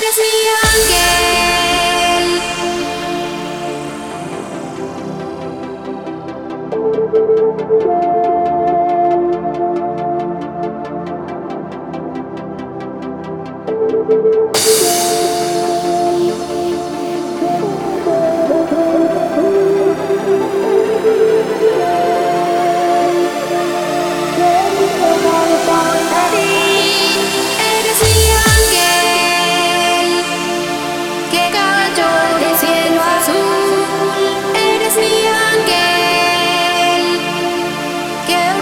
eres mi ángel.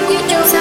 we just